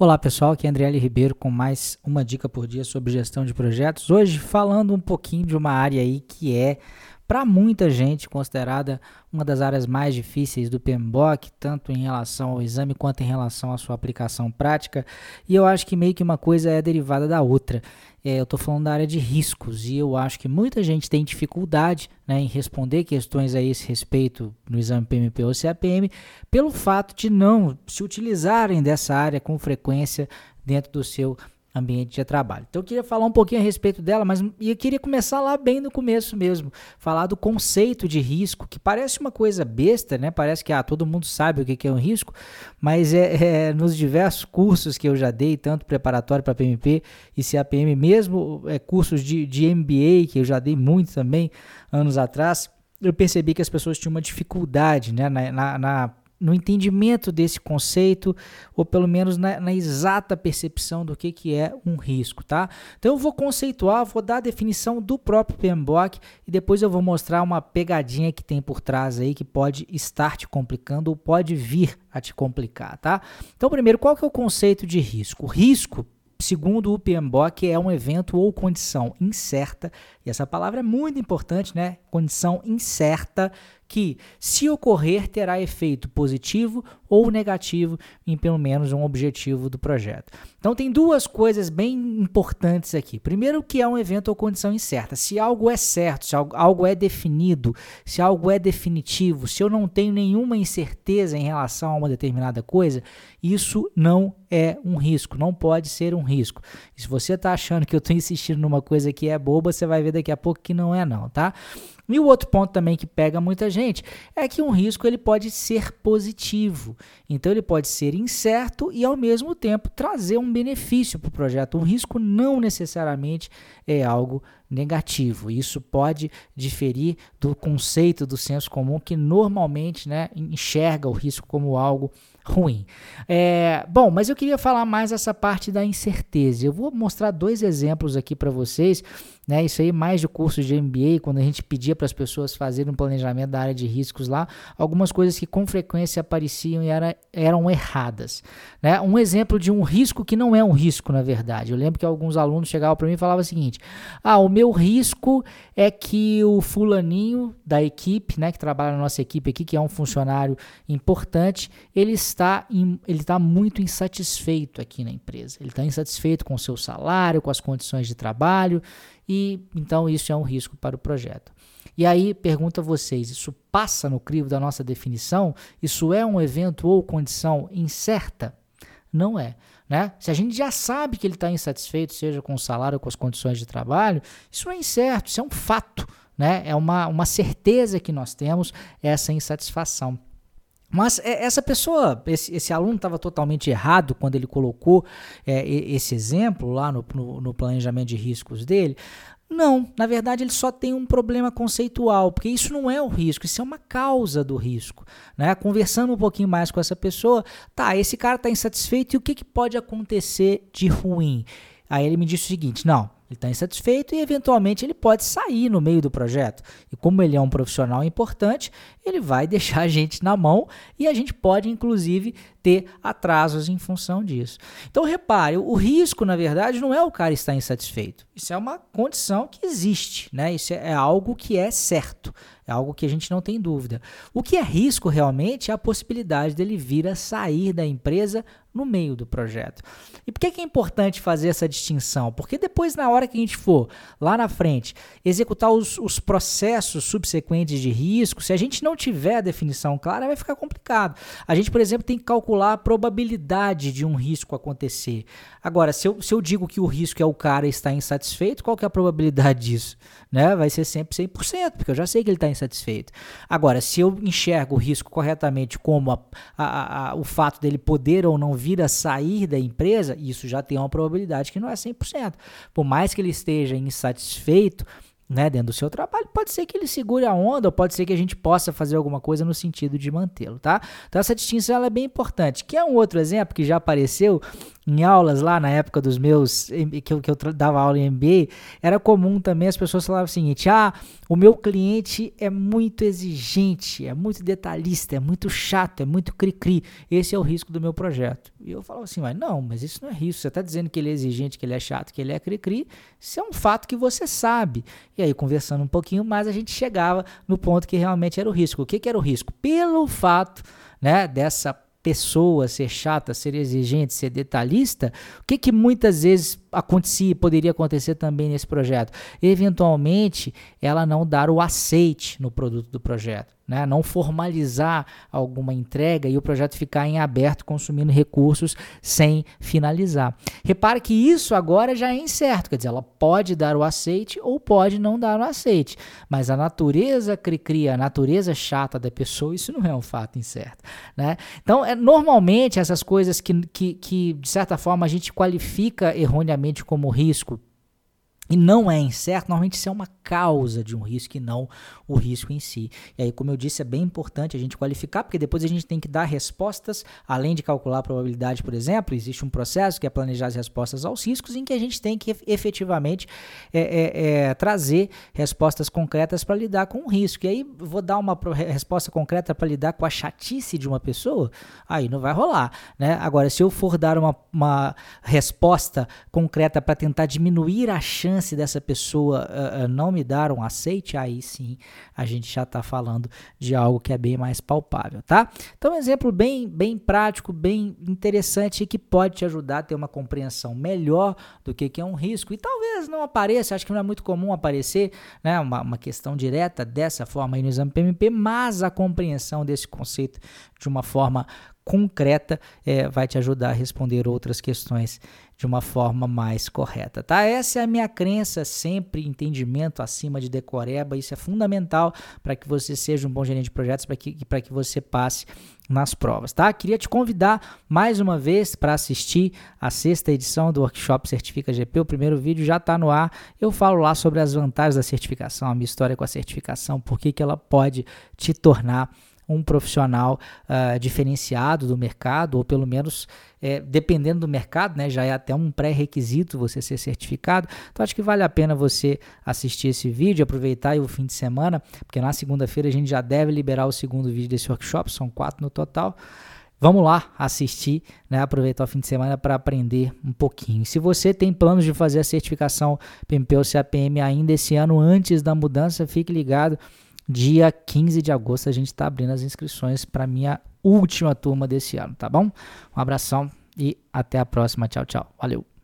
Olá pessoal, aqui é André L. Ribeiro com mais uma dica por dia sobre gestão de projetos. Hoje falando um pouquinho de uma área aí que é para muita gente considerada uma das áreas mais difíceis do PMBOK, tanto em relação ao exame quanto em relação à sua aplicação prática. E eu acho que meio que uma coisa é derivada da outra. É, eu estou falando da área de riscos e eu acho que muita gente tem dificuldade né, em responder questões a esse respeito no exame PMP ou CAPM pelo fato de não se utilizarem dessa área com frequência dentro do seu ambiente de trabalho. Então eu queria falar um pouquinho a respeito dela, mas eu queria começar lá bem no começo mesmo, falar do conceito de risco, que parece uma coisa besta, né? Parece que ah, todo mundo sabe o que é um risco, mas é, é nos diversos cursos que eu já dei, tanto preparatório para PMP e CAPM, mesmo é, cursos de, de MBA, que eu já dei muito também anos atrás, eu percebi que as pessoas tinham uma dificuldade né, na, na, na no entendimento desse conceito, ou pelo menos na, na, exata percepção do que, que é um risco, tá? Então eu vou conceituar, vou dar a definição do próprio PMBOK e depois eu vou mostrar uma pegadinha que tem por trás aí que pode estar te complicando ou pode vir a te complicar, tá? Então primeiro, qual que é o conceito de risco? Risco, segundo o PMBOK, é um evento ou condição incerta, e essa palavra é muito importante, né? Condição incerta que, se ocorrer, terá efeito positivo ou negativo em pelo menos um objetivo do projeto. Então, tem duas coisas bem importantes aqui. Primeiro, que é um evento ou condição incerta. Se algo é certo, se algo é definido, se algo é definitivo, se eu não tenho nenhuma incerteza em relação a uma determinada coisa, isso não é um risco, não pode ser um risco. E se você está achando que eu estou insistindo numa coisa que é boba, você vai ver daqui a pouco que não é não, tá? E o outro ponto também que pega muita gente é que um risco ele pode ser positivo. Então ele pode ser incerto e ao mesmo tempo trazer um benefício para o projeto. Um risco não necessariamente é algo negativo. Isso pode diferir do conceito do senso comum que normalmente né, enxerga o risco como algo ruim. É, bom, mas eu queria falar mais essa parte da incerteza. Eu vou mostrar dois exemplos aqui para vocês. Né, isso aí mais de curso de MBA, quando a gente pedia para as pessoas fazerem um planejamento da área de riscos lá, algumas coisas que com frequência apareciam e era, eram erradas. Né? Um exemplo de um risco que não é um risco, na verdade. Eu lembro que alguns alunos chegavam para mim e falavam o seguinte: ah, o meu risco é que o fulaninho da equipe, né, que trabalha na nossa equipe aqui, que é um funcionário importante, ele está, em, ele está muito insatisfeito aqui na empresa. Ele está insatisfeito com o seu salário, com as condições de trabalho, e então isso é um risco para o projeto. E aí pergunto a vocês, isso passa no crivo da nossa definição? Isso é um evento ou condição incerta? Não é. Né? Se a gente já sabe que ele está insatisfeito, seja com o salário ou com as condições de trabalho, isso é incerto, isso é um fato. Né? É uma, uma certeza que nós temos essa insatisfação. Mas é, essa pessoa, esse, esse aluno estava totalmente errado quando ele colocou é, esse exemplo lá no, no, no, planejamento de riscos dele. Não, na verdade ele só tem um problema conceitual, porque isso não é o risco, isso é uma causa do risco. Né? Conversando um pouquinho mais com essa pessoa, tá, esse cara está insatisfeito e o que, que pode acontecer de ruim? Aí ele me disse o seguinte: não, ele está insatisfeito e eventualmente ele pode sair no meio do projeto. E como ele é um profissional importante, ele vai deixar a gente na mão e a gente pode inclusive ter atrasos em função disso. Então repare, o risco na verdade não é o cara estar insatisfeito. Isso é uma condição que existe, né? Isso é algo que é certo, é algo que a gente não tem dúvida. O que é risco realmente é a possibilidade dele vir a sair da empresa no meio do projeto. E por que é importante fazer essa distinção? Porque depois na hora que a gente for lá na frente executar os, os processos subsequentes de risco, se a gente não tiver a definição clara, vai ficar complicado. A gente, por exemplo, tem que calcular a probabilidade de um risco acontecer. Agora, se eu, se eu digo que o risco é o cara estar insatisfeito, qual que é a probabilidade disso? Né? Vai ser sempre 100%, porque eu já sei que ele está insatisfeito. Agora, se eu enxergo o risco corretamente como a, a, a, o fato dele poder ou não vir a sair da empresa, isso já tem uma probabilidade que não é 100%. Por mais que ele esteja insatisfeito, né, dentro do seu trabalho, pode ser que ele segure a onda, ou pode ser que a gente possa fazer alguma coisa no sentido de mantê-lo, tá? Então essa distinção ela é bem importante. Que é um outro exemplo que já apareceu em aulas lá na época dos meus, que eu, que eu dava aula em MBA, era comum também as pessoas falavam o seguinte: ah, o meu cliente é muito exigente, é muito detalhista, é muito chato, é muito cri-cri. Esse é o risco do meu projeto. E eu falava assim, mas não, mas isso não é risco. Você está dizendo que ele é exigente, que ele é chato, que ele é cri-cri. Isso é um fato que você sabe. E aí, conversando um pouquinho mais, a gente chegava no ponto que realmente era o risco. O que, que era o risco? Pelo fato né, dessa pessoa ser chata, ser exigente, ser detalhista, o que, que muitas vezes acontecia, poderia acontecer também nesse projeto? Eventualmente, ela não dar o aceite no produto do projeto né? não formalizar alguma entrega e o projeto ficar em aberto, consumindo recursos sem finalizar. Repare que isso agora já é incerto, quer dizer, ela pode dar o aceite ou pode não dar o aceite, mas a natureza cria, a natureza chata da pessoa, isso não é um fato incerto. Né? Então, é, normalmente, essas coisas que, que, que, de certa forma, a gente qualifica erroneamente como risco, e não é incerto, normalmente isso é uma causa de um risco e não o risco em si. E aí, como eu disse, é bem importante a gente qualificar, porque depois a gente tem que dar respostas, além de calcular a probabilidade, por exemplo, existe um processo que é planejar as respostas aos riscos, em que a gente tem que efetivamente é, é, é, trazer respostas concretas para lidar com o risco. E aí, vou dar uma resposta concreta para lidar com a chatice de uma pessoa, aí não vai rolar. Né? Agora, se eu for dar uma, uma resposta concreta para tentar diminuir a chance chance dessa pessoa uh, não me dar um aceite, aí sim a gente já está falando de algo que é bem mais palpável, tá? Então, um exemplo bem, bem prático, bem interessante e que pode te ajudar a ter uma compreensão melhor do que, que é um risco. E talvez não apareça, acho que não é muito comum aparecer né, uma, uma questão direta dessa forma aí no exame PMP, mas a compreensão desse conceito de uma forma concreta é, vai te ajudar a responder outras questões de uma forma mais correta, tá? Essa é a minha crença, sempre entendimento acima de decoreba, isso é fundamental para que você seja um bom gerente de projetos, para que, que você passe nas provas, tá? Queria te convidar mais uma vez para assistir a sexta edição do workshop Certifica GP. O primeiro vídeo já está no ar. Eu falo lá sobre as vantagens da certificação, a minha história com a certificação, por que ela pode te tornar um profissional uh, diferenciado do mercado, ou pelo menos é, dependendo do mercado, né, já é até um pré-requisito você ser certificado. Então acho que vale a pena você assistir esse vídeo, aproveitar o fim de semana, porque na segunda-feira a gente já deve liberar o segundo vídeo desse workshop, são quatro no total. Vamos lá assistir, né, aproveitar o fim de semana para aprender um pouquinho. Se você tem planos de fazer a certificação PMP ou CAPM ainda esse ano, antes da mudança, fique ligado Dia 15 de agosto a gente está abrindo as inscrições para minha última turma desse ano, tá bom? Um abração e até a próxima. Tchau, tchau. Valeu.